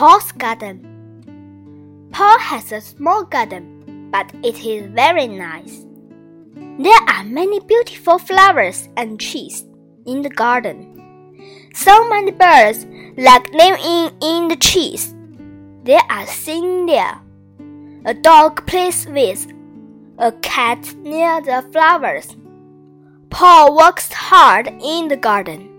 Paul's garden. Paul has a small garden, but it is very nice. There are many beautiful flowers and trees in the garden. So many birds like living in the trees. They are singing there. A dog plays with a cat near the flowers. Paul works hard in the garden.